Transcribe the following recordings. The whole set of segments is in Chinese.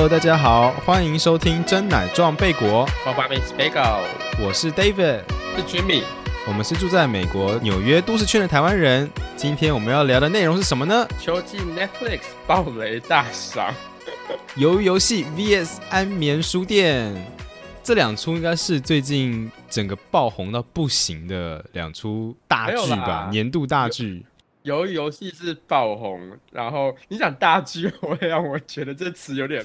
Hello，大家好，欢迎收听真奶撞贝果，Miss Bagel，我是 David，是 Jimmy，我们是住在美国纽约都市圈的台湾人。今天我们要聊的内容是什么呢？秋季 Netflix 暴雷大赏，鱿鱼游戏 VS 安眠书店，这两出应该是最近整个爆红到不行的两出大剧吧，年度大剧。鱿鱼游戏是爆红，然后你讲大剧，会让我觉得这词有点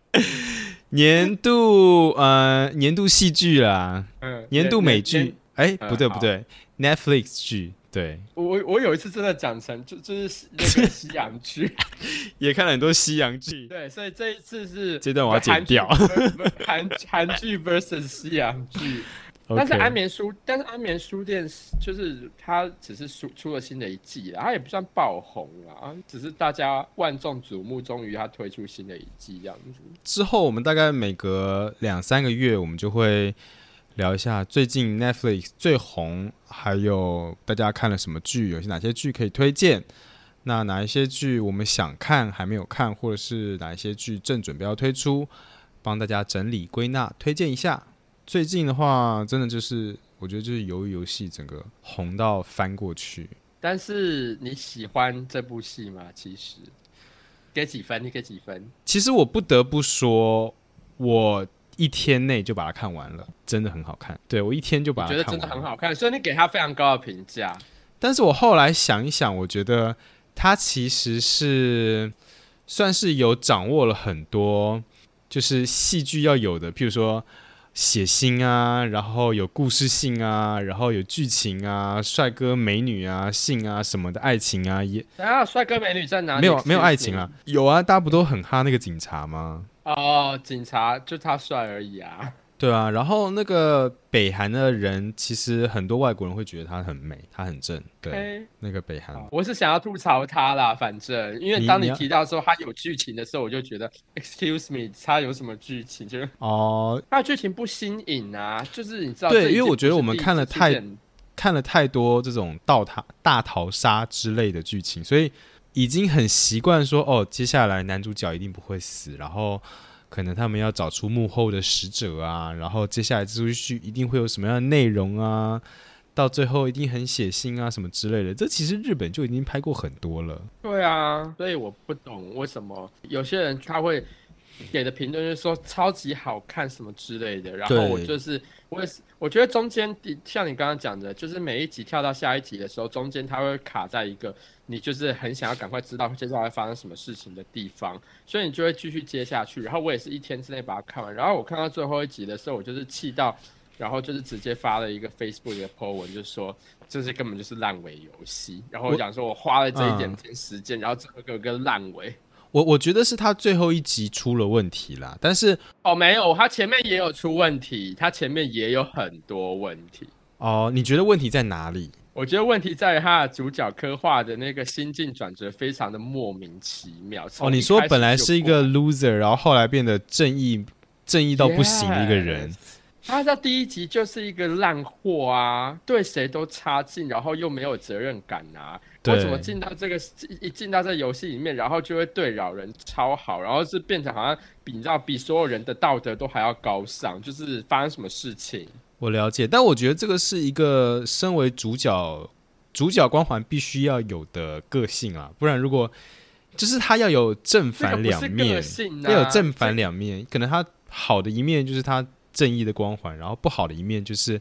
年度呃年度戏剧啦，嗯，年度美剧，哎，不对不对，Netflix 剧，对。我我有一次真的讲成就就是那个西洋剧，也看了很多西洋剧，对，所以这一次是这段我要剪掉，韩韩剧 versus 西洋剧。但是安眠书，但是安眠书店就是它只是出出了新的一季了，它也不算爆红啊，只是大家万众瞩目，终于它推出新的一季这样子。之后我们大概每隔两三个月，我们就会聊一下最近 Netflix 最红，还有大家看了什么剧，有些哪些剧可以推荐。那哪一些剧我们想看还没有看，或者是哪一些剧正准备要推出，帮大家整理归纳推荐一下。最近的话，真的就是我觉得就是由于游戏整个红到翻过去。但是你喜欢这部戏吗？其实给几分？你给几分？其实我不得不说，我一天内就把它看完了，真的很好看。对我一天就把它觉得真的很好看，所以你给他非常高的评价。但是我后来想一想，我觉得他其实是算是有掌握了很多，就是戏剧要有的，譬如说。血腥啊，然后有故事性啊，然后有剧情啊，帅哥美女啊，性啊什么的爱情啊也。啊，帅哥美女在哪里？没有没有爱情啊，有啊，大家不都很哈那个警察吗？哦，警察就他帅而已啊。对啊，然后那个北韩的人，其实很多外国人会觉得他很美，他很正。对，那个北韩，我是想要吐槽他啦，反正因为当你提到说他有剧情的时候，我就觉得，excuse me，他有什么剧情？就是哦，他的剧情不新颖啊，就是你知道，对，因为我觉得我们看了太看了太多这种倒塔大逃杀之类的剧情，所以已经很习惯说，哦，接下来男主角一定不会死，然后。可能他们要找出幕后的使者啊，然后接下来这出剧一定会有什么样的内容啊？到最后一定很血腥啊，什么之类的。这其实日本就已经拍过很多了。对啊，所以我不懂为什么有些人他会给的评论就是说超级好看什么之类的。然后我就是我也是，我觉得中间像你刚刚讲的，就是每一集跳到下一集的时候，中间它会卡在一个。你就是很想要赶快知道接下来发生什么事情的地方，所以你就会继续接下去。然后我也是一天之内把它看完。然后我看到最后一集的时候，我就是气到，然后就是直接发了一个 Facebook 的 po 文，就说这些根本就是烂尾游戏。然后我讲说我花了这一点点时间，然后整个个烂尾。我我觉得是他最后一集出了问题啦，但是哦没有，他前面也有出问题，他前面也有很多问题。哦，你觉得问题在哪里？我觉得问题在于他的主角刻画的那个心境转折非常的莫名其妙。哦，你说本来是一个 loser，然后后来变得正义，正义到不行的一个人。他在第一集就是一个烂货啊，对谁都差劲，然后又没有责任感啊。我怎么进到这个一进到这游戏里面，然后就会对老人超好，然后是变成好像比你知道比所有人的道德都还要高尚，就是发生什么事情？我了解，但我觉得这个是一个身为主角主角光环必须要有的个性啊，不然如果就是他要有正反两面，要有正反两面，可能他好的一面就是他正义的光环，然后不好的一面就是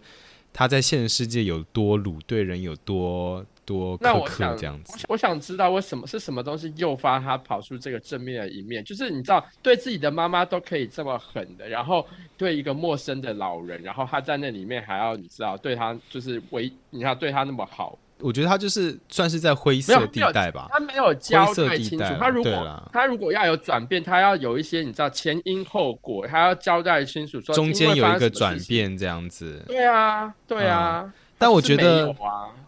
他在现实世界有多鲁，对人有多。多苛刻这样子，我想知道为什么是什么东西诱发他跑出这个正面的一面？就是你知道，对自己的妈妈都可以这么狠的，然后对一个陌生的老人，然后他在那里面还要你知道对他就是为你要对他那么好，我觉得他就是算是在灰色地带吧。他没有交代清楚，他如果他如果要有转变，他要有一些你知道前因后果，他要交代清楚说中间有一个转变这样子。对啊，对啊。但我觉得，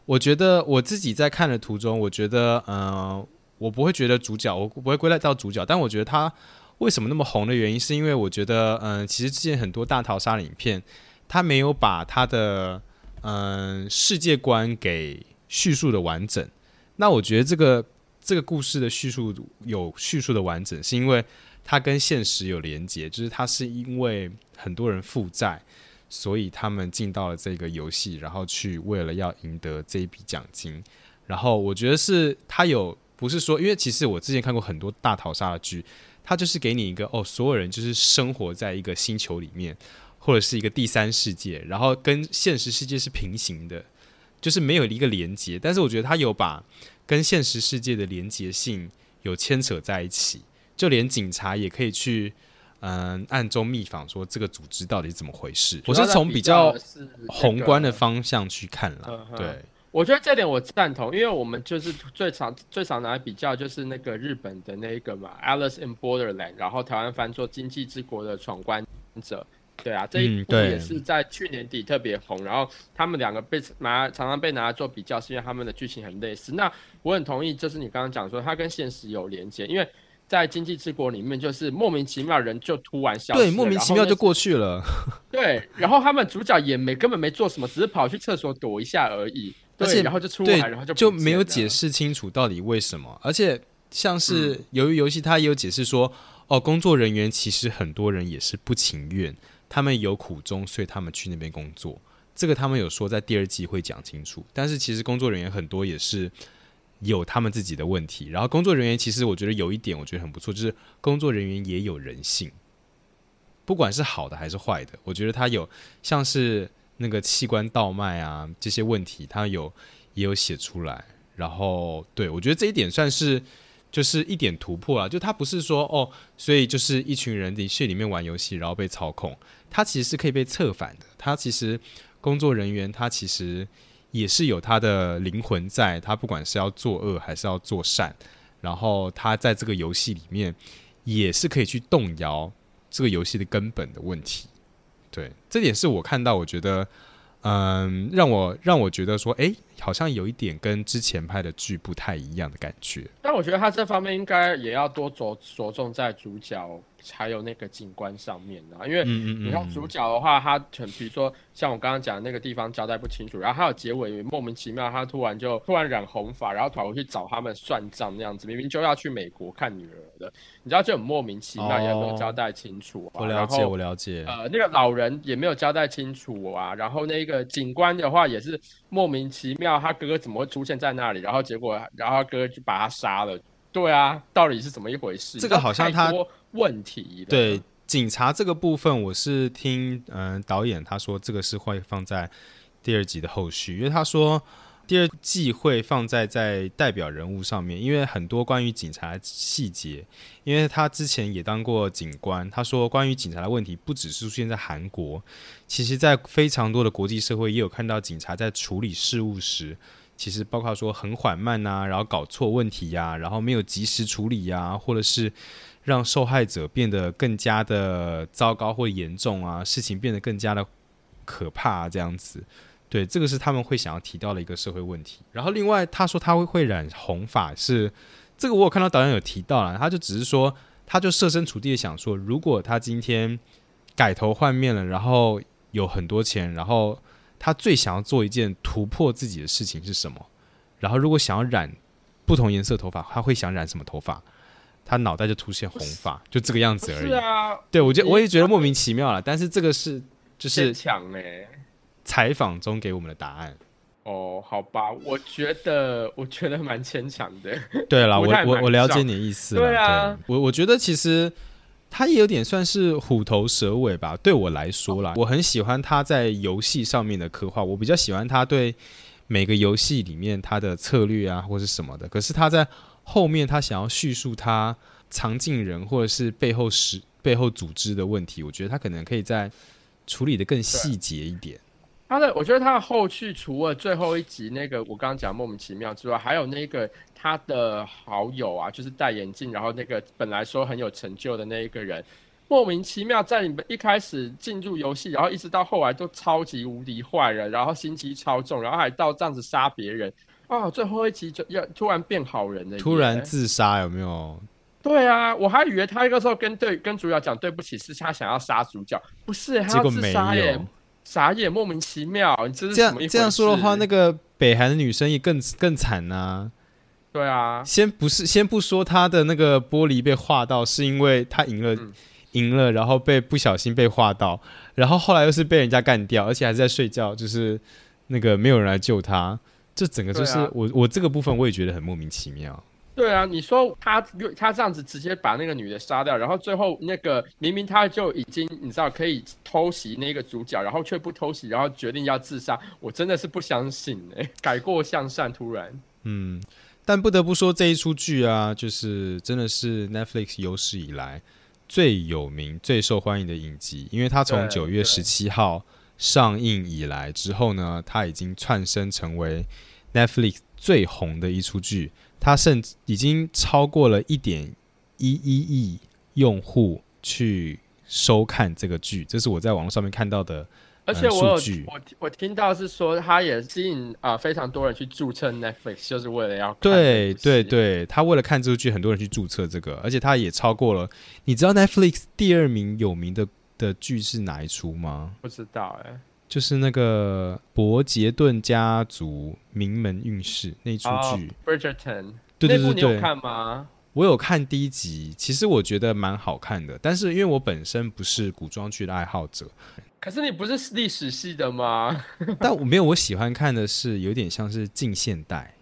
我觉得我自己在看的途中，我觉得，嗯，我不会觉得主角，我不会归类到主角。但我觉得他为什么那么红的原因，是因为我觉得，嗯，其实之前很多大逃杀的影片，他没有把他的，嗯，世界观给叙述的完整。那我觉得这个这个故事的叙述有叙述的完整，是因为它跟现实有连接，就是它是因为很多人负债，所以他们进到了这个游戏，然后去为了要赢得这一笔奖金。然后我觉得是它有，不是说，因为其实我之前看过很多大逃杀的剧，它就是给你一个哦，所有人就是生活在一个星球里面，或者是一个第三世界，然后跟现实世界是平行的，就是没有一个连接。但是我觉得他有把跟现实世界的连接性有牵扯在一起。就连警察也可以去，嗯，暗中密访说这个组织到底怎么回事。我是从比较宏观的方向去看了。对，我觉得这点我赞同，因为我们就是最常最常拿来比较，就是那个日本的那一个嘛，《Alice in Borderland》，然后台湾翻作《经济之国的闯关者》。对啊，这一部也是在去年底特别红，然后他们两个被拿常常被拿来做比较，是因为他们的剧情很类似。那我很同意，就是你刚刚讲说它跟现实有连接，因为。在经济之国里面，就是莫名其妙人就突然消失，对，莫名其妙就过去了。对，然后他们主角也没根本没做什么，只是跑去厕所躲一下而已。而且，然后就出来，然后就就没有解释清楚到底为什么。而且，像是由于游戏，他也有解释说，哦，工作人员其实很多人也是不情愿，他们有苦衷，所以他们去那边工作。这个他们有说在第二季会讲清楚。但是，其实工作人员很多也是。有他们自己的问题，然后工作人员其实我觉得有一点我觉得很不错，就是工作人员也有人性，不管是好的还是坏的，我觉得他有像是那个器官倒卖啊这些问题，他有也有写出来，然后对我觉得这一点算是就是一点突破啊，就他不是说哦，所以就是一群人的去里面玩游戏然后被操控，他其实是可以被策反的，他其实工作人员他其实。也是有他的灵魂在，他不管是要作恶还是要做善，然后他在这个游戏里面也是可以去动摇这个游戏的根本的问题。对，这点是我看到，我觉得，嗯，让我让我觉得说，哎，好像有一点跟之前拍的剧不太一样的感觉。但我觉得他这方面应该也要多着着重在主角。还有那个景观上面啊，因为你看主角的话，他很比如说像我刚刚讲的那个地方交代不清楚，然后还有结尾莫名其妙，他突然就突然染红发，然后跑回去找他们算账那样子，明明就要去美国看女儿的，你知道就很莫名其妙，也没有交代清楚。我了解，我了解。呃，那个老人也没有交代清楚啊，然后那个警官的话也是莫名其妙，他哥哥怎么会出现在那里？然后结果，然后他哥哥就把他杀了。对啊，到底是怎么一回事？这个好像他。问题对警察这个部分，我是听嗯导演他说这个是会放在第二集的后续，因为他说第二季会放在在代表人物上面，因为很多关于警察细节，因为他之前也当过警官，他说关于警察的问题不只是出现在韩国，其实在非常多的国际社会也有看到警察在处理事务时，其实包括说很缓慢呐，然后搞错问题呀，然后没有及时处理呀，或者是。让受害者变得更加的糟糕或严重啊，事情变得更加的可怕，这样子，对，这个是他们会想要提到的一个社会问题。然后另外他说他会会染红发，是这个我有看到导演有提到了，他就只是说，他就设身处地的想说，如果他今天改头换面了，然后有很多钱，然后他最想要做一件突破自己的事情是什么？然后如果想要染不同颜色头发，他会想染什么头发？他脑袋就出现红发，就这个样子而已。是啊，对我觉我也觉得莫名其妙了。但是这个是就是抢嘞，采访中给我们的答案。哦，好吧，我觉得 我觉得蛮牵强的。对了，我我我了解你的意思。对啊，我我觉得其实他也有点算是虎头蛇尾吧。对我来说啦，我很喜欢他在游戏上面的刻画，我比较喜欢他对每个游戏里面他的策略啊，或是什么的。可是他在后面他想要叙述他藏进人或者是背后实背后组织的问题，我觉得他可能可以在处理的更细节一点。他的我觉得他的后续除了最后一集那个我刚刚讲莫名其妙之外，还有那个他的好友啊，就是戴眼镜，然后那个本来说很有成就的那一个人，莫名其妙在你们一开始进入游戏，然后一直到后来都超级无敌坏人，然后心机超重，然后还到这样子杀别人。啊，最后一集就要突然变好人了，突然自杀有没有？对啊，我还以为他那个时候跟对跟主角讲对不起，是他想要杀主角，不是他要自杀耶，傻眼，莫名其妙，你这是这样这样说的话，那个北韩的女生也更更惨呐，对啊，先不是先不说她的那个玻璃被划到，是因为她赢了，赢了，然后被不小心被划到，然后后来又是被人家干掉，而且还是在睡觉，就是那个没有人来救她，这整个就是我我这个部分我也觉得很莫名其妙。对啊，你说他他这样子直接把那个女的杀掉，然后最后那个明明他就已经你知道可以偷袭那个主角，然后却不偷袭，然后决定要自杀，我真的是不相信哎，改过向善突然。嗯，但不得不说这一出剧啊，就是真的是 Netflix 有史以来最有名、最受欢迎的影集，因为它从九月十七号上映以来之后呢，它已经窜升成为 Netflix 最红的一出剧。它甚至已经超过了一点一一亿用户去收看这个剧，这是我在网络上面看到的。而且我有我我听到是说，它也吸引啊非常多人去注册 Netflix，就是为了要对对对，他为了看这部剧，很多人去注册这个，而且它也超过了。你知道 Netflix 第二名有名的的剧是哪一出吗？不知道哎。就是那个伯杰顿家族名门运势那出剧，Bridgerton，对对对对，你有看吗？我有看第一集，其实我觉得蛮好看的，但是因为我本身不是古装剧的爱好者，可是你不是历史系的吗？但我没有，我喜欢看的是有点像是近现代，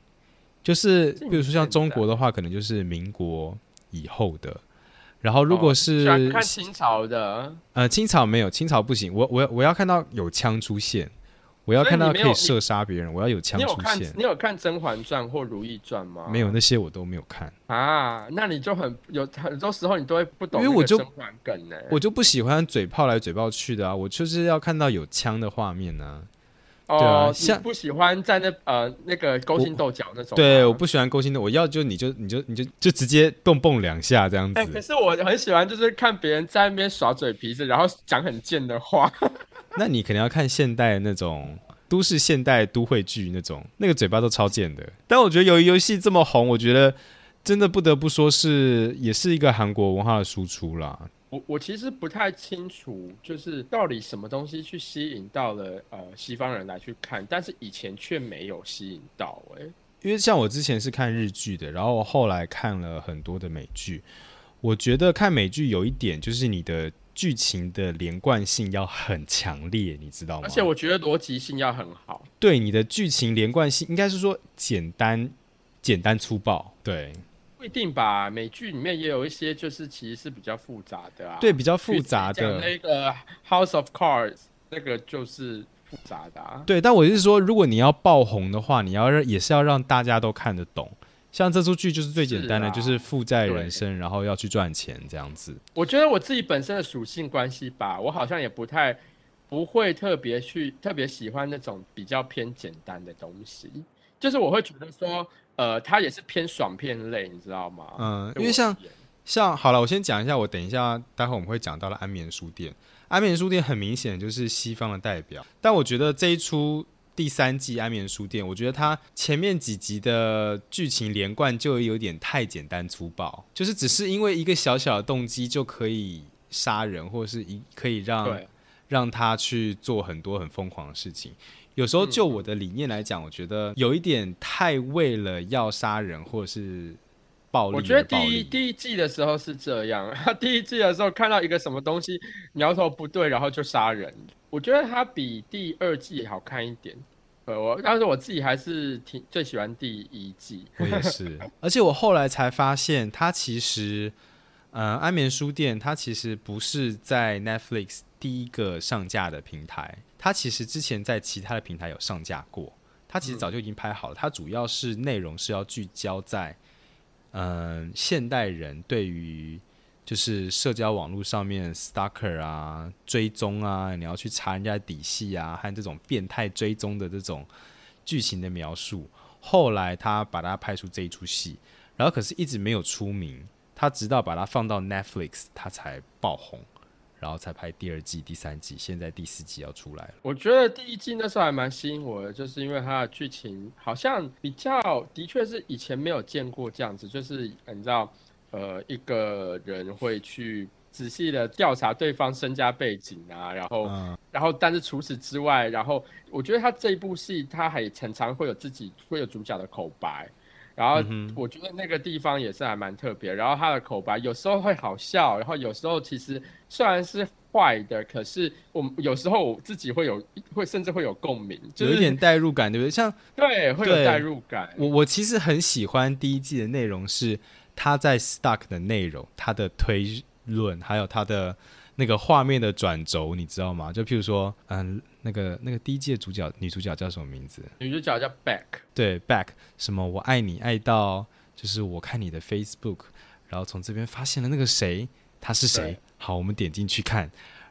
就是比如说像中国的话，可能就是民国以后的。然后，如果是看清朝的，呃，清朝没有，清朝不行。我我我要看到有枪出现，我要看到可以射杀别人，我要有枪出现。你有看《甄嬛传》或《如懿传》吗？没有，那些我都没有看啊。那你就很有很多时候你都会不懂，因为我就梗呢，我就不喜欢嘴炮来嘴炮去的啊，我就是要看到有枪的画面呢。哦，像不喜欢在那呃那个勾心斗角那种。对，我不喜欢勾心斗，我要就你就你就你就就直接蹦蹦两下这样子。可是我很喜欢，就是看别人在那边耍嘴皮子，然后讲很贱的话。那你可能要看现代那种都市现代都会剧那种，那个嘴巴都超贱的。但我觉得由于游戏这么红，我觉得真的不得不说是也是一个韩国文化的输出啦。我我其实不太清楚，就是到底什么东西去吸引到了呃西方人来去看，但是以前却没有吸引到哎。因为像我之前是看日剧的，然后后来看了很多的美剧，我觉得看美剧有一点就是你的剧情的连贯性要很强烈，你知道吗？而且我觉得逻辑性要很好。对，你的剧情连贯性应该是说简单、简单粗暴，对。不一定吧，美剧里面也有一些，就是其实是比较复杂的啊。对，比较复杂的。那个《House of Cards》那个就是复杂的啊。对，但我是说，如果你要爆红的话，你要让也是要让大家都看得懂。像这出剧就是最简单的，就是负债人生，然后要去赚钱这样子。我觉得我自己本身的属性关系吧，我好像也不太不会特别去特别喜欢那种比较偏简单的东西，就是我会觉得说。呃，它也是偏爽片类，你知道吗？嗯，因为像像好了，我先讲一下，我等一下待会我们会讲到的安眠书店。安眠书店很明显就是西方的代表，但我觉得这一出第三季安眠书店，我觉得它前面几集的剧情连贯就有点太简单粗暴，就是只是因为一个小小的动机就可以杀人，或者是一可以让让他去做很多很疯狂的事情。有时候就我的理念来讲，我觉得有一点太为了要杀人或者是暴力。我觉得第一第一季的时候是这样，他 第一季的时候看到一个什么东西苗头不对，然后就杀人。我觉得他比第二季好看一点。呃，我但是我自己还是挺最喜欢第一季。我也是，而且我后来才发现，它其实呃安眠书店，它其实不是在 Netflix 第一个上架的平台。它其实之前在其他的平台有上架过，它其实早就已经拍好了。它主要是内容是要聚焦在，嗯，现代人对于就是社交网络上面 stalker 啊、追踪啊，你要去查人家底细啊，和这种变态追踪的这种剧情的描述。后来他把它拍出这一出戏，然后可是一直没有出名，他直到把它放到 Netflix，他才爆红。然后才拍第二季、第三季，现在第四季要出来了。我觉得第一季那时候还蛮吸引我的，就是因为它的剧情好像比较，的确是以前没有见过这样子，就是你知道，呃，一个人会去仔细的调查对方身家背景啊，然后，然后，但是除此之外，然后我觉得他这一部戏他还常常会有自己会有主角的口白。然后我觉得那个地方也是还蛮特别。然后他的口白有时候会好笑，然后有时候其实虽然是坏的，可是我有时候我自己会有会甚至会有共鸣，有一点代入感，对不对？像对会有代入感。我我其实很喜欢第一季的内容是他在 Stuck 的内容，他的推论，还有他的。那个画面的转轴，你知道吗？就譬如说，嗯，那个那个第一季主角女主角叫什么名字？女主角叫 Back。对，Back 什么？我爱你爱到就是我看你的 Facebook，然后从这边发现了那个谁，他是谁？好，我们点进去看，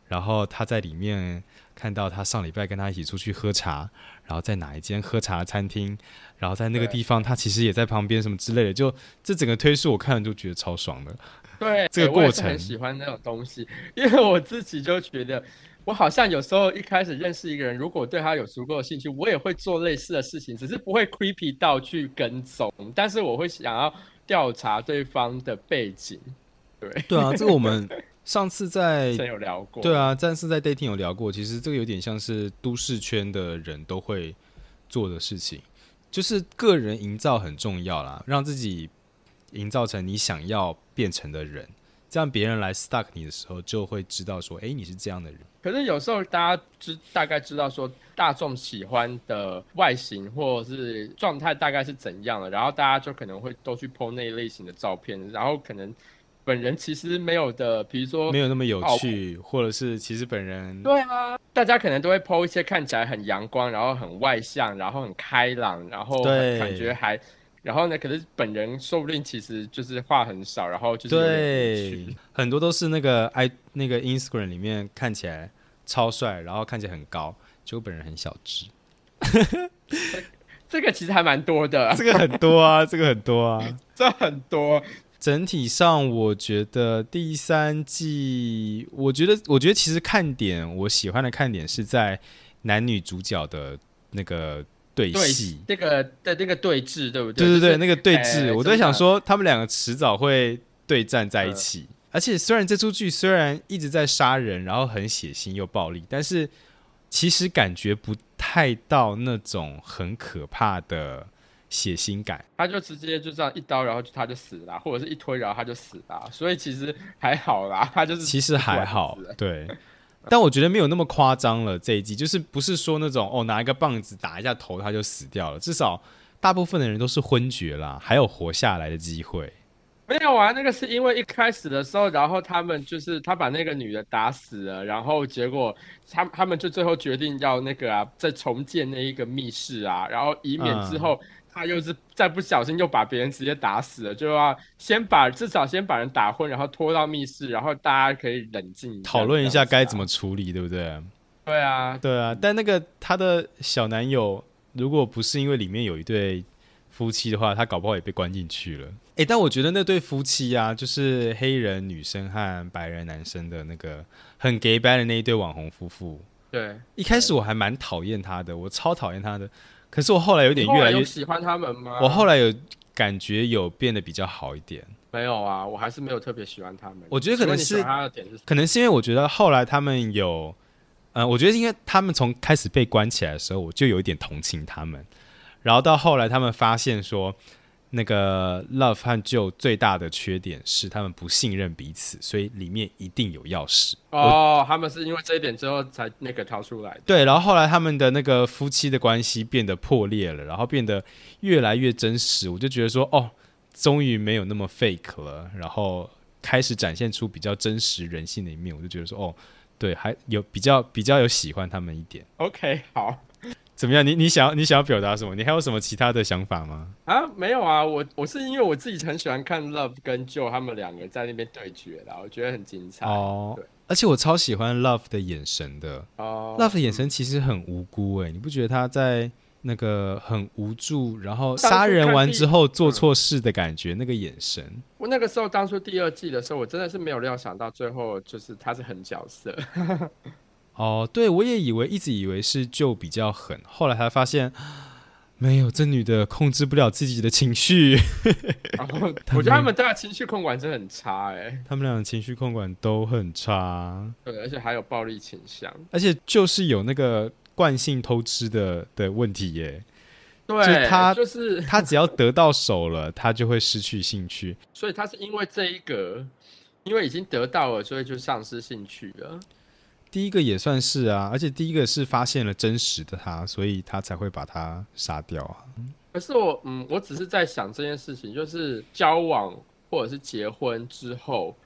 然后他在里面看到他上礼拜跟他一起出去喝茶，然后在哪一间喝茶餐厅，然后在那个地方他其实也在旁边什么之类的，就这整个推述我看了就觉得超爽的。对，这个过程很喜欢那种东西，因为我自己就觉得，我好像有时候一开始认识一个人，如果对他有足够的兴趣，我也会做类似的事情，只是不会 creepy 到去跟踪，但是我会想要调查对方的背景。对，对啊，这个我们 上次在有聊过，对啊，上次在 dating 有聊过，其实这个有点像是都市圈的人都会做的事情，就是个人营造很重要啦，让自己。营造成你想要变成的人，这样别人来 stuck 你的时候，就会知道说，哎，你是这样的人。可是有时候大家知大概知道说，大众喜欢的外形或者是状态大概是怎样的，然后大家就可能会都去 po 那一类型的照片，然后可能本人其实没有的，比如说没有那么有趣，或者是其实本人对啊，大家可能都会 po 一些看起来很阳光，然后很外向，然后很开朗，然后感觉还。然后呢？可是本人说不定其实就是话很少，然后就是对很多都是那个 i 那个 Instagram 里面看起来超帅，然后看起来很高，结果本人很小只。这个其实还蛮多的，这个很多啊，这个很多啊，这很多。整体上，我觉得第三季，我觉得，我觉得其实看点，我喜欢的看点是在男女主角的那个。对戏，那个的那个对峙，对不对？对对对，那个对峙，我在想说，他们两个迟早会对战在一起。而且，虽然这出剧虽然一直在杀人，然后很血腥又暴力，但是其实感觉不太到那种很可怕的血腥感。他就直接就这样一刀，然后他就死了，或者是一推，然后他就死了。所以其实还好啦，他就是其实还好，对。但我觉得没有那么夸张了。这一季就是不是说那种哦，拿一个棒子打一下头他就死掉了。至少大部分的人都是昏厥啦，还有活下来的机会。没有啊，那个是因为一开始的时候，然后他们就是他把那个女的打死了，然后结果他他们就最后决定要那个啊，再重建那一个密室啊，然后以免之后。他又是再不小心又把别人直接打死了，就要先把至少先把人打昏，然后拖到密室，然后大家可以冷静讨论一下该怎么处理，对不对？对啊，对啊。但那个他的小男友，如果不是因为里面有一对夫妻的话，他搞不好也被关进去了。哎，但我觉得那对夫妻啊，就是黑人女生和白人男生的那个很 gay bad 的那一对网红夫妇，对，一开始我还蛮讨厌他的，我超讨厌他的。可是我后来有点越来越喜欢他们吗？我后来有感觉有变得比较好一点。没有啊，我还是没有特别喜欢他们。我觉得可能是可能是因为我觉得后来他们有，呃，我觉得因为他们从开始被关起来的时候，我就有一点同情他们，然后到后来他们发现说。那个 Love 和 Joe 最大的缺点是他们不信任彼此，所以里面一定有钥匙。哦，他们是因为这一点之后才那个逃出来。对，然后后来他们的那个夫妻的关系变得破裂了，然后变得越来越真实。我就觉得说，哦，终于没有那么 fake 了，然后开始展现出比较真实人性的一面。我就觉得说，哦，对，还有比较比较有喜欢他们一点。OK，好。怎么样？你你想要你想要表达什么？你还有什么其他的想法吗？啊，没有啊，我我是因为我自己很喜欢看 Love 跟 Joe 他们两个在那边对决的，我觉得很精彩哦。对，而且我超喜欢 Love 的眼神的哦，Love 的眼神其实很无辜哎，你不觉得他在那个很无助，然后杀人完之后做错事的感觉，那个眼神？我那个时候当初第二季的时候，我真的是没有料想到最后就是他是狠角色。哦，对，我也以为一直以为是就比较狠，后来才发现没有，这女的控制不了自己的情绪。我觉得他们家情绪控管真的很差，哎，他们俩情绪控管都很差，对，而且还有暴力倾向，而且就是有那个惯性偷吃的的问题耶。对，他就是他 只要得到手了，他就会失去兴趣。所以他是因为这一个，因为已经得到了，所以就丧失兴趣了。第一个也算是啊，而且第一个是发现了真实的他，所以他才会把他杀掉啊。可是我，嗯，我只是在想这件事情，就是交往或者是结婚之后。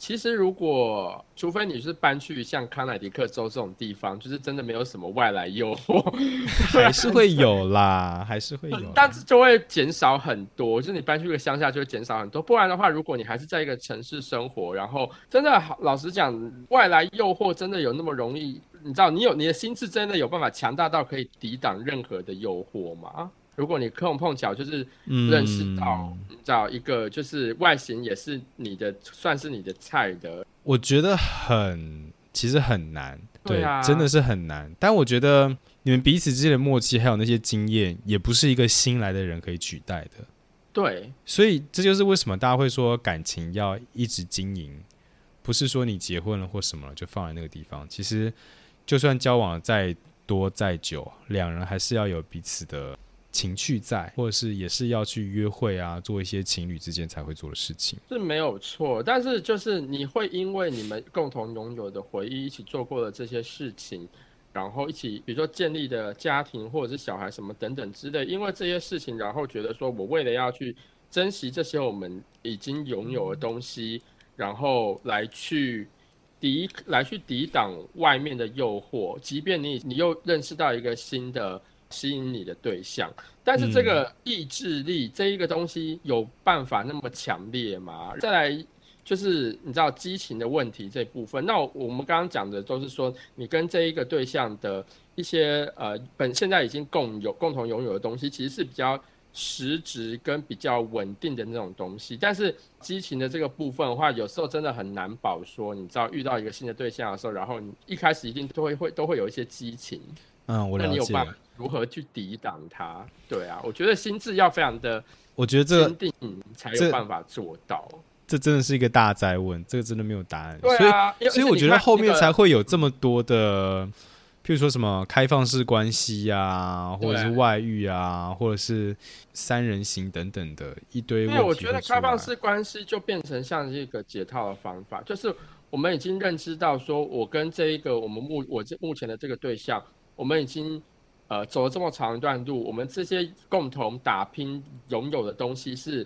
其实，如果除非你是搬去像康乃狄克州这种地方，就是真的没有什么外来诱惑，还是会有啦，还是会有，但是就会减少很多。就是你搬去个乡下，就会减少很多。不然的话，如果你还是在一个城市生活，然后真的老实讲，外来诱惑真的有那么容易？你知道，你有你的心智真的有办法强大到可以抵挡任何的诱惑吗？如果你碰碰巧就是认识到找一个就是外形也是你的算是你的菜的，我觉得很其实很难，对啊，真的是很难。但我觉得你们彼此之间的默契还有那些经验，也不是一个新来的人可以取代的。对，所以这就是为什么大家会说感情要一直经营，不是说你结婚了或什么了就放在那个地方。其实就算交往再多再久，两人还是要有彼此的。情趣在，或者是也是要去约会啊，做一些情侣之间才会做的事情，是没有错。但是就是你会因为你们共同拥有的回忆，一起做过的这些事情，然后一起比如说建立的家庭或者是小孩什么等等之类，因为这些事情，然后觉得说我为了要去珍惜这些我们已经拥有的东西，然后来去抵来去抵挡外面的诱惑，即便你你又认识到一个新的。吸引你的对象，但是这个意志力这一个东西有办法那么强烈吗？再来就是你知道激情的问题这部分。那我们刚刚讲的都是说你跟这一个对象的一些呃本现在已经共有共同拥有的东西，其实是比较实质跟比较稳定的那种东西。但是激情的这个部分的话，有时候真的很难保说，你知道遇到一个新的对象的时候，然后你一开始一定都会会都会有一些激情。嗯，我了解。如何去抵挡它？对啊，我觉得心智要非常的，我觉得坚定才有办法做到。这真的是一个大灾问，这个真的没有答案。对啊，所以我觉得后面才会有这么多的，譬如说什么开放式关系啊，或者是外遇啊，或者是三人行等等的一堆。因为我觉得开放式关系就变成像一个解套的方法，就是我们已经认知到，说我跟这一个我们目我这目前的这个对象，我们已经。呃，走了这么长一段路，我们这些共同打拼拥有的东西是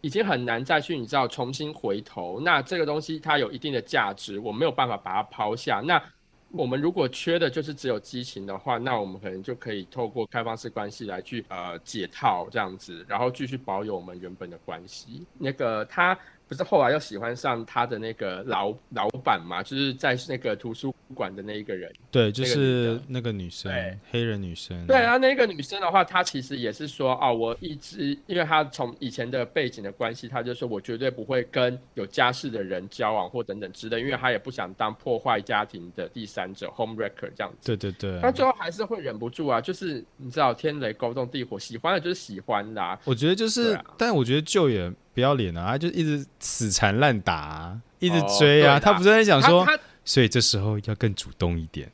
已经很难再去，你知道重新回头。那这个东西它有一定的价值，我没有办法把它抛下。那我们如果缺的就是只有激情的话，那我们可能就可以透过开放式关系来去呃解套这样子，然后继续保有我们原本的关系。那个他。不是后来又喜欢上他的那个老老板嘛？就是在那个图书馆的那一个人。对，就是那个女生，黑人女生。对啊，那个女生的话，她其实也是说，哦，我一直，因为她从以前的背景的关系，她就说我绝对不会跟有家室的人交往或等等之类，因为她也不想当破坏家庭的第三者 （home wrecker） 这样子。对对对。她最后还是会忍不住啊，就是你知道，天雷勾动地火，喜欢的就是喜欢的。我觉得就是，但我觉得就也。不要脸啊！他就一直死缠烂打，一直追啊。他不是在想说，所以这时候要更主动一点，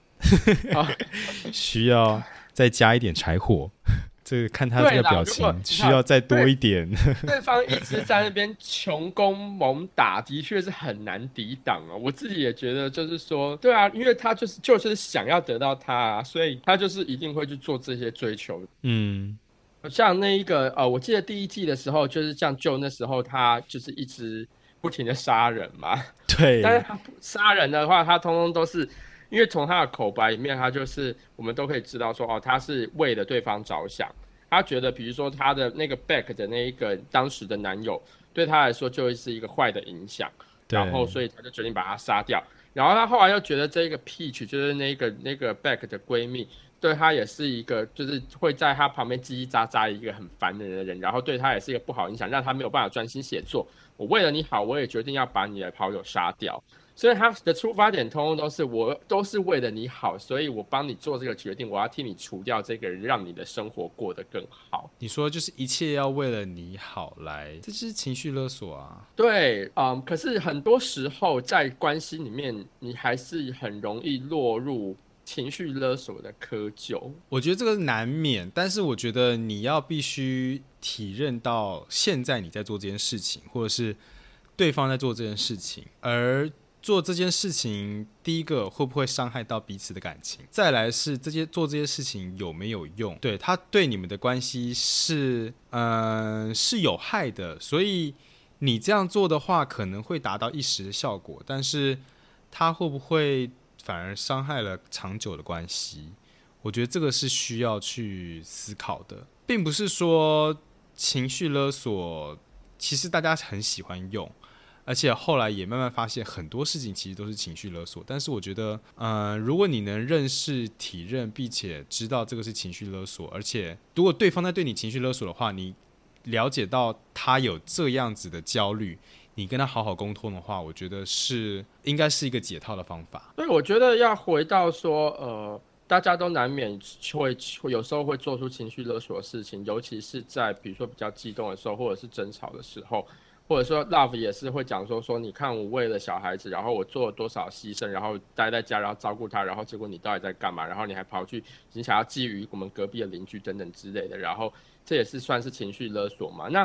需要再加一点柴火。这个看他这个表情，需要再多一点。对方一直在那边穷攻猛打，的确是很难抵挡啊。我自己也觉得，就是说，对啊，因为他就是就是想要得到他，啊所以他就是一定会去做这些追求。嗯。像那一个呃，我记得第一季的时候，就是像就那时候他就是一直不停的杀人嘛。对。但是他杀人的话，他通通都是因为从他的口白里面，他就是我们都可以知道说，哦，他是为了对方着想。他觉得，比如说他的那个 back 的那一个当时的男友，对他来说就会是一个坏的影响。然后，所以他就决定把他杀掉。然后他后来又觉得这个 peach 就是那个那个 back 的闺蜜。对他也是一个，就是会在他旁边叽叽喳喳一个很烦的人的人，然后对他也是一个不好影响，让他没有办法专心写作。我为了你好，我也决定要把你的好友杀掉。所以他的出发点通通都是我都是为了你好，所以我帮你做这个决定，我要替你除掉这个人，让你的生活过得更好。你说就是一切要为了你好来，这是情绪勒索啊。对，嗯，可是很多时候在关系里面，你还是很容易落入。情绪勒索的窠臼。我觉得这个难免，但是我觉得你要必须体认到现在你在做这件事情，或者是对方在做这件事情，而。做这件事情，第一个会不会伤害到彼此的感情？再来是这些做这些事情有没有用？对他对你们的关系是，嗯，是有害的。所以你这样做的话，可能会达到一时的效果，但是他会不会反而伤害了长久的关系？我觉得这个是需要去思考的，并不是说情绪勒索，其实大家很喜欢用。而且后来也慢慢发现，很多事情其实都是情绪勒索。但是我觉得，呃，如果你能认识、体认，并且知道这个是情绪勒索，而且如果对方在对你情绪勒索的话，你了解到他有这样子的焦虑，你跟他好好沟通的话，我觉得是应该是一个解套的方法。对，我觉得要回到说，呃，大家都难免会有时候会做出情绪勒索的事情，尤其是在比如说比较激动的时候，或者是争吵的时候。或者说，Love 也是会讲说说，你看我为了小孩子，然后我做了多少牺牲，然后待在家，然后照顾他，然后结果你到底在干嘛？然后你还跑去，你想要觊觎我们隔壁的邻居等等之类的，然后这也是算是情绪勒索嘛？那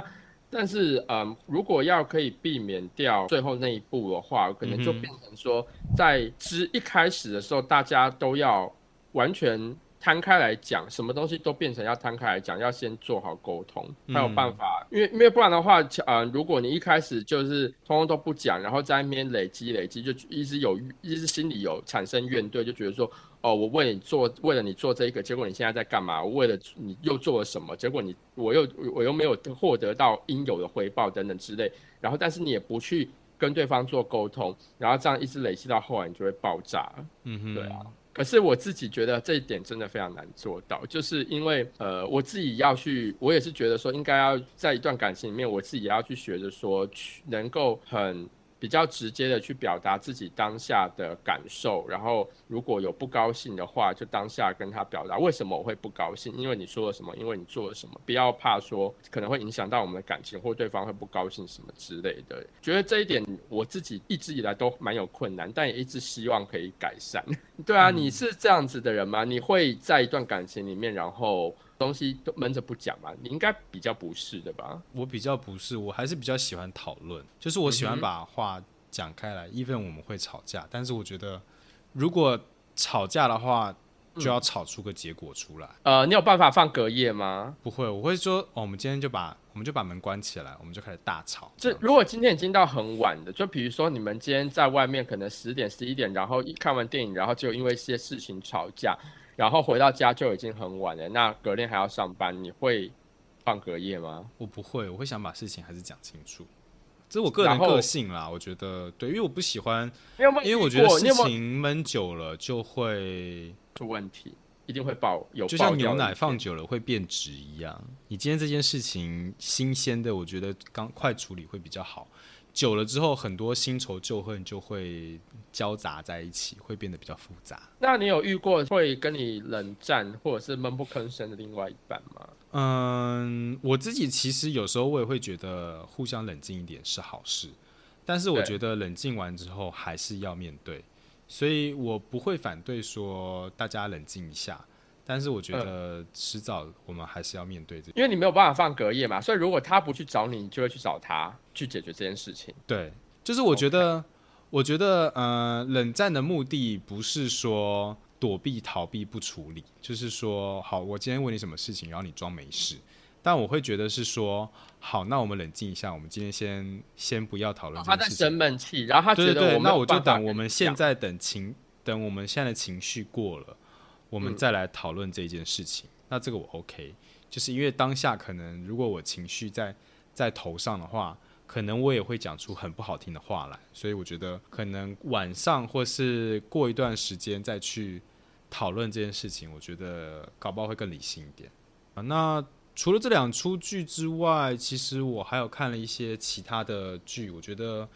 但是，嗯，如果要可以避免掉最后那一步的话，可能就变成说，在之一开始的时候，大家都要完全。摊开来讲，什么东西都变成要摊开来讲，要先做好沟通，才有办法。因为因为不然的话，嗯，如果你一开始就是通通都不讲，然后在那边累积累积，就一直有一直心里有产生怨怼，就觉得说，哦，我为你做，为了你做这一个，结果你现在在干嘛？我为了你又做了什么？结果你我又我又没有获得到应有的回报等等之类。然后，但是你也不去跟对方做沟通，然后这样一直累积到后来，你就会爆炸。嗯哼，对啊。可是我自己觉得这一点真的非常难做到，就是因为呃，我自己要去，我也是觉得说，应该要在一段感情里面，我自己也要去学着说，去能够很。比较直接的去表达自己当下的感受，然后如果有不高兴的话，就当下跟他表达为什么我会不高兴，因为你说了什么，因为你做了什么，不要怕说可能会影响到我们的感情，或对方会不高兴什么之类的。觉得这一点我自己一直以来都蛮有困难，但也一直希望可以改善。对啊，你是这样子的人吗？你会在一段感情里面，然后。东西都闷着不讲嘛，你应该比较不是的吧？我比较不是，我还是比较喜欢讨论，就是我喜欢把话讲开来。even 我们会吵架，但是我觉得如果吵架的话，就要吵出个结果出来。呃，你有办法放隔夜吗？不会，我会说，哦，我们今天就把我们就把门关起来，我们就开始大吵。这如果今天已经到很晚的，就比如说你们今天在外面可能十点十一点，然后一看完电影，然后就因为一些事情吵架。然后回到家就已经很晚了，那隔天还要上班，你会放隔夜吗？我不会，我会想把事情还是讲清楚，这是我个人个性啦。我觉得对，因为我不喜欢，因为我觉得事情闷久了就会出问题，一定会爆，有就像牛奶放久了会变质一样。你今天这件事情新鲜的，我觉得刚快处理会比较好。久了之后，很多新仇旧恨就会交杂在一起，会变得比较复杂。那你有遇过会跟你冷战或者是闷不吭声的另外一半吗？嗯，我自己其实有时候我也会觉得互相冷静一点是好事，但是我觉得冷静完之后还是要面对，所以我不会反对说大家冷静一下。但是我觉得迟早我们还是要面对这，因为你没有办法放隔夜嘛，所以如果他不去找你，你就会去找他去解决这件事情。对，就是我觉得，我觉得，呃，冷战的目的不是说躲避、逃避、不处理，就是说，好，我今天问你什么事情，然后你装没事。但我会觉得是说，好，那我们冷静一下，我们今天先先不要讨论。他在生闷气，然后他觉得，那我就等我们现在等情，等我们现在的情绪过了。我们再来讨论这件事情，那这个我 OK，就是因为当下可能如果我情绪在在头上的话，可能我也会讲出很不好听的话来，所以我觉得可能晚上或是过一段时间再去讨论这件事情，我觉得搞不好会更理性一点啊。那除了这两出剧之外，其实我还有看了一些其他的剧，我觉得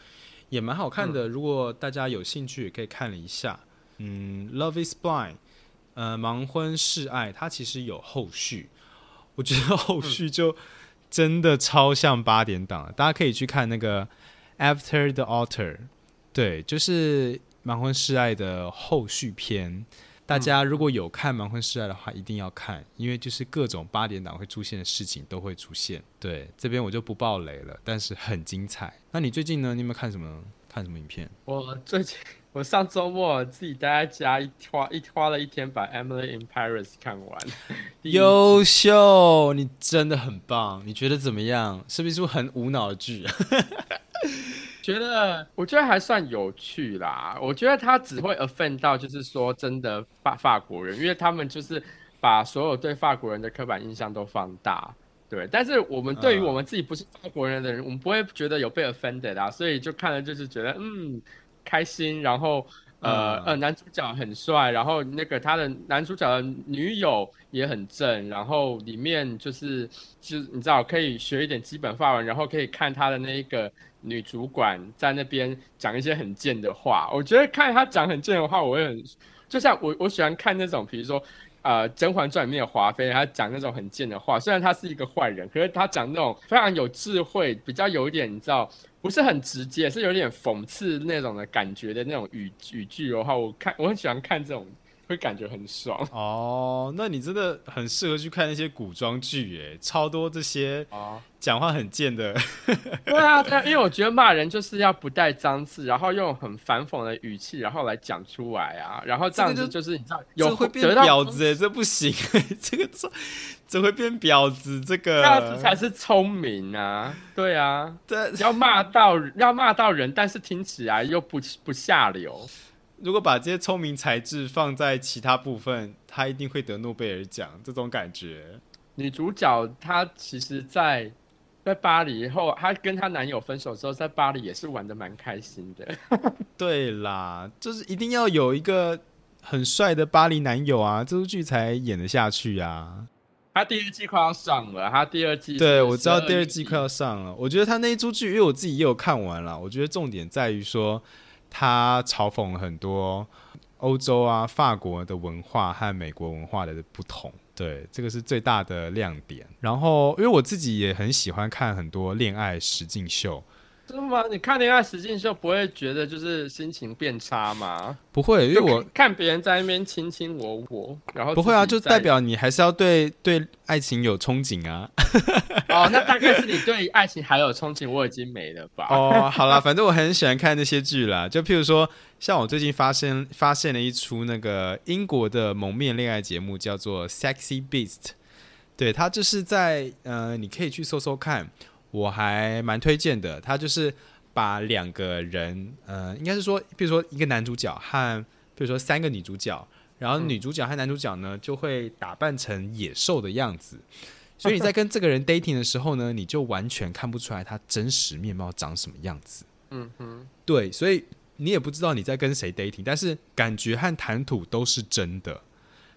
也蛮好看的。如果大家有兴趣，也可以看了一下。嗯，《Love Is Blind》。呃，盲婚试爱，它其实有后续，我觉得后续就真的超像八点档，大家可以去看那个《After the Altar》，对，就是盲婚试爱的后续篇。大家如果有看《盲婚试爱》的话，一定要看，因为就是各种八点档会出现的事情都会出现。对，这边我就不爆雷了，但是很精彩。那你最近呢？你有没有看什么看什么影片？我最近我上周末自己待在家，一花一花了一天把《Emily in Paris》看完。优秀，你真的很棒。你觉得怎么样？是不是很无脑的剧？觉得我觉得还算有趣啦。我觉得他只会 offend 到，就是说真的法法国人，因为他们就是把所有对法国人的刻板印象都放大。对，但是我们对于我们自己不是法国人的人，我们不会觉得有被 offended 啊，所以就看了就是觉得嗯开心，然后。呃呃，男主角很帅，然后那个他的男主角的女友也很正，然后里面就是就你知道可以学一点基本法文，然后可以看他的那个女主管在那边讲一些很贱的话。我觉得看他讲很贱的话，我会很就像我我喜欢看那种，比如说呃《甄嬛传》里面的华妃，她讲那种很贱的话，虽然她是一个坏人，可是她讲那种非常有智慧，比较有一点你知道。不是很直接，是有点讽刺那种的感觉的那种语语句的话，我看我很喜欢看这种，会感觉很爽。哦，那你真的很适合去看那些古装剧，哎，超多这些哦。讲话很贱的，对啊，对，因为我觉得骂人就是要不带脏字，然后用很反讽的语气，然后来讲出来啊，然后这样子就是你知道，有会变婊子，哎这不行，这个这这会变婊子，这个这样子才是聪明啊，对啊，对，要骂到要骂到人，但是听起来又不不下流。如果把这些聪明才智放在其他部分，他一定会得诺贝尔奖，这种感觉。女主角她其实，在。在巴黎以后，她跟她男友分手之后，在巴黎也是玩的蛮开心的。对啦，就是一定要有一个很帅的巴黎男友啊，这部剧才演得下去啊。他第二季快要上了，他第二季对我知道第二季快要上了。我觉得他那一出剧，因为我自己也有看完了，我觉得重点在于说他嘲讽很多欧洲啊、法国的文化和美国文化的不同。对，这个是最大的亮点。然后，因为我自己也很喜欢看很多恋爱实境秀。真的吗？你看恋爱实境秀不会觉得就是心情变差吗？不会，因为我看别人在那边卿卿我我，然后不会啊，就代表你还是要对对爱情有憧憬啊。哦，那大概是你对爱情还有憧憬，我已经没了吧？哦，好啦，反正我很喜欢看那些剧啦。就譬如说，像我最近发现发现了一出那个英国的蒙面恋爱节目，叫做《Sexy Beast》。对，它就是在呃，你可以去搜搜看。我还蛮推荐的，他就是把两个人，呃，应该是说，比如说一个男主角和，比如说三个女主角，然后女主角和男主角呢就会打扮成野兽的样子，所以你在跟这个人 dating 的时候呢，你就完全看不出来他真实面貌长什么样子。嗯哼，对，所以你也不知道你在跟谁 dating，但是感觉和谈吐都是真的，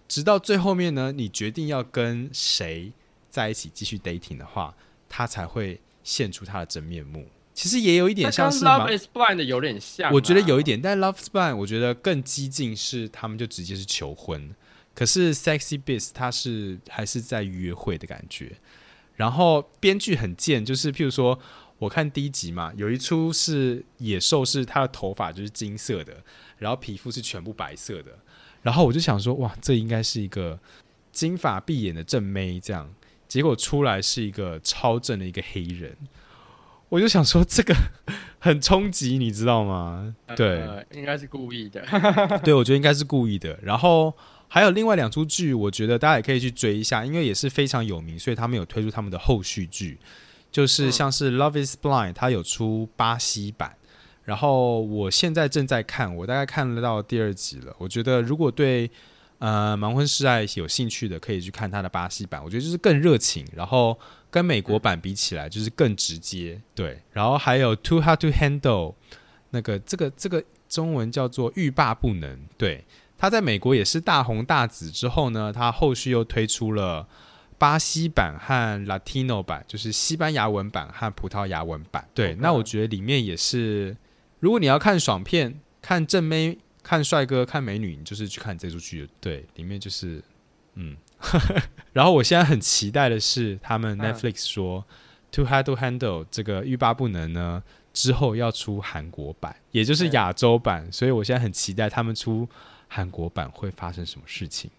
直到最后面呢，你决定要跟谁在一起继续 dating 的话。他才会现出他的真面目。其实也有一点像是 Love is Blind 的有点像，我觉得有一点。但 Love is Blind 我觉得更激进，是他们就直接是求婚。可是 Sexy Beast 他是还是在约会的感觉。然后编剧很贱，就是譬如说，我看第一集嘛，有一出是野兽，是他的头发就是金色的，然后皮肤是全部白色的。然后我就想说，哇，这应该是一个金发碧眼的正妹这样。结果出来是一个超正的一个黑人，我就想说这个很冲击，你知道吗？对，应该是故意的。对，我觉得应该是故意的。然后还有另外两出剧，我觉得大家也可以去追一下，因为也是非常有名，所以他们有推出他们的后续剧，就是像是《Love Is Blind》，它有出巴西版。然后我现在正在看，我大概看了到第二集了。我觉得如果对呃，盲婚试爱有兴趣的可以去看他的巴西版，我觉得就是更热情，然后跟美国版比起来就是更直接，对。然后还有 Too Hard to Handle，那个这个这个中文叫做欲罢不能，对。他在美国也是大红大紫之后呢，他后续又推出了巴西版和 Latino 版，就是西班牙文版和葡萄牙文版，对。那我觉得里面也是，如果你要看爽片，看正妹。看帅哥看美女，你就是去看这出剧。对，里面就是，嗯。然后我现在很期待的是，他们 Netflix 说《to Handle》这个欲罢不能呢，之后要出韩国版，也就是亚洲版。所以我现在很期待他们出韩国版会发生什么事情。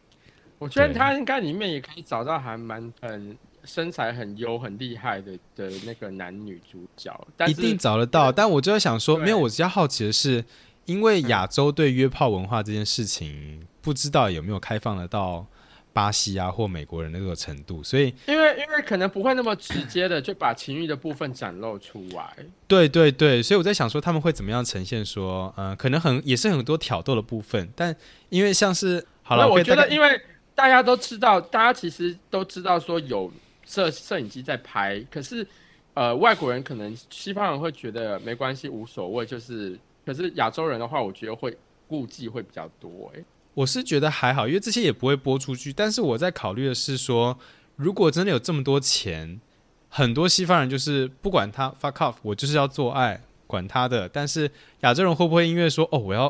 我觉得他应该里面也可以找到还蛮很身材很优很厉害的的那个男女主角，一定找得到。但我就在想说，没有，我比较好奇的是，因为亚洲对约炮文化这件事情，不知道有没有开放得到。巴西啊，或美国人的那个程度，所以因为因为可能不会那么直接的就把情欲的部分展露出来。对对对，所以我在想说他们会怎么样呈现？说，嗯，可能很也是很多挑逗的部分，但因为像是好了，我觉得因为大家都知道，大家其实都知道说有摄摄影机在拍，可是呃，外国人可能西方人会觉得没关系，无所谓，就是可是亚洲人的话，我觉得会顾忌会比较多，哎。我是觉得还好，因为这些也不会播出去。但是我在考虑的是说，如果真的有这么多钱，很多西方人就是不管他 fuck off，我就是要做爱，管他的。但是亚洲人会不会因为说哦，我要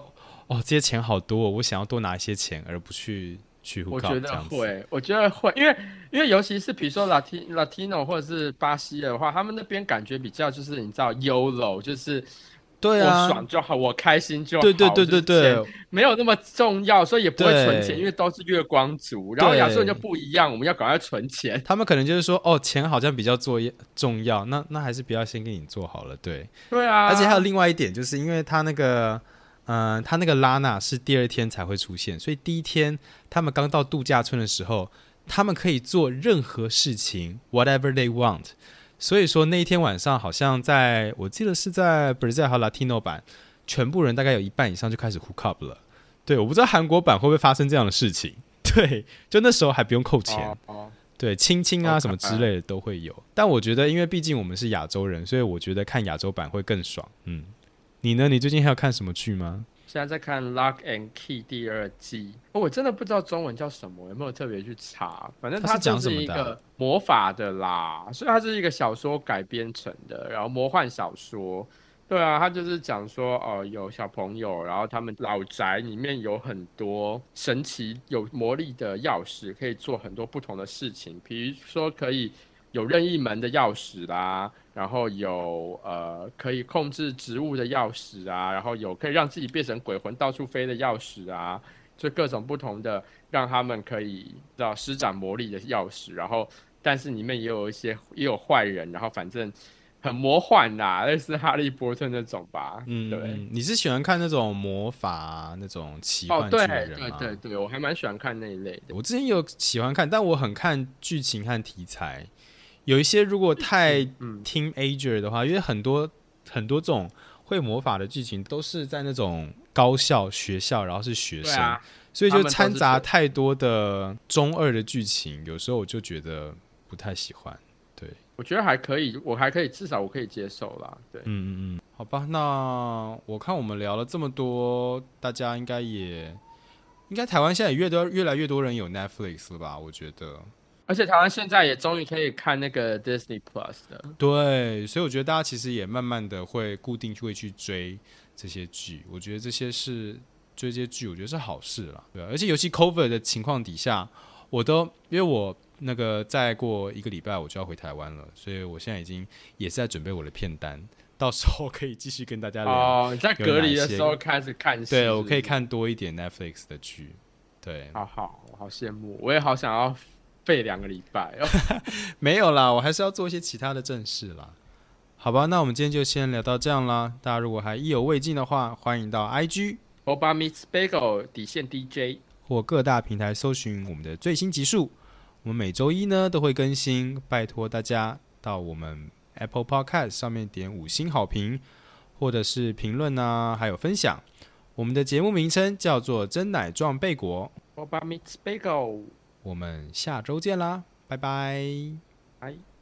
哦这些钱好多，我想要多拿一些钱，而不去去？我觉得会，我觉得会，因为因为尤其是比如说 Latino 或者是巴西的话，他们那边感觉比较就是你知道 Yolo 就是。对啊，我爽就好，我开心就好。对对对对对，没有那么重要，所以也不会存钱，因为都是月光族。然后亚洲人就不一样，我们要赶快存钱。他们可能就是说，哦，钱好像比较做重要，那那还是不要先给你做好了。对，对啊。而且还有另外一点，就是因为他那个，嗯，他那个拉娜是第二天才会出现，所以第一天他们刚到度假村的时候，他们可以做任何事情，whatever they want。所以说那一天晚上，好像在我记得是在 Brazil 和 Latino 版，全部人大概有一半以上就开始 hook up 了。对，我不知道韩国版会不会发生这样的事情。对，就那时候还不用扣钱。哦。对，亲亲啊什么之类的都会有。但我觉得，因为毕竟我们是亚洲人，所以我觉得看亚洲版会更爽。嗯，你呢？你最近还要看什么剧吗？现在在看《Lock and Key》第二季，我真的不知道中文叫什么，有没有特别去查？反正它就是一个魔法的啦，所以它是一个小说改编成的，然后魔幻小说。对啊，它就是讲说，哦，有小朋友，然后他们老宅里面有很多神奇、有魔力的钥匙，可以做很多不同的事情，比如说可以。有任意门的钥匙啦，然后有呃可以控制植物的钥匙啊，然后有可以让自己变成鬼魂到处飞的钥匙啊，就各种不同的让他们可以知施展魔力的钥匙。然后，但是里面也有一些也有坏人，然后反正很魔幻啦，类似哈利波特那种吧。嗯，对。你是喜欢看那种魔法那种奇幻剧的人吗？对对对，我还蛮喜欢看那一类的。我之前有喜欢看，但我很看剧情和题材。有一些如果太 teenager 的话，因为很多很多这种会魔法的剧情都是在那种高校学校，然后是学生，所以就掺杂太多的中二的剧情，有时候我就觉得不太喜欢。对，我觉得还可以，我还可以，至少我可以接受啦。对，嗯嗯嗯，好吧，那我看我们聊了这么多，大家应该也应该台湾现在也越多越来越多人有 Netflix 了吧？我觉得。而且台湾现在也终于可以看那个 Disney Plus 的，对，所以我觉得大家其实也慢慢的会固定会去追这些剧，我觉得这些是追这些剧，我觉得是好事了，对而且尤其 Cover 的情况底下，我都因为我那个再过一个礼拜我就要回台湾了，所以我现在已经也是在准备我的片单，到时候可以继续跟大家聊。哦，在隔离的时候开始看，对我可以看多一点 Netflix 的剧，对，好好，我好羡慕，我也好想要。废两个礼拜哦，没有啦，我还是要做一些其他的正事啦。好吧，那我们今天就先聊到这样啦。大家如果还意犹未尽的话，欢迎到 IG Oba Meets Bagel 底线 DJ 或各大平台搜寻我们的最新集数。我们每周一呢都会更新，拜托大家到我们 Apple Podcast 上面点五星好评，或者是评论啊，还有分享。我们的节目名称叫做真奶撞贝果 Oba Meets Bagel。我们下周见啦，拜拜。拜。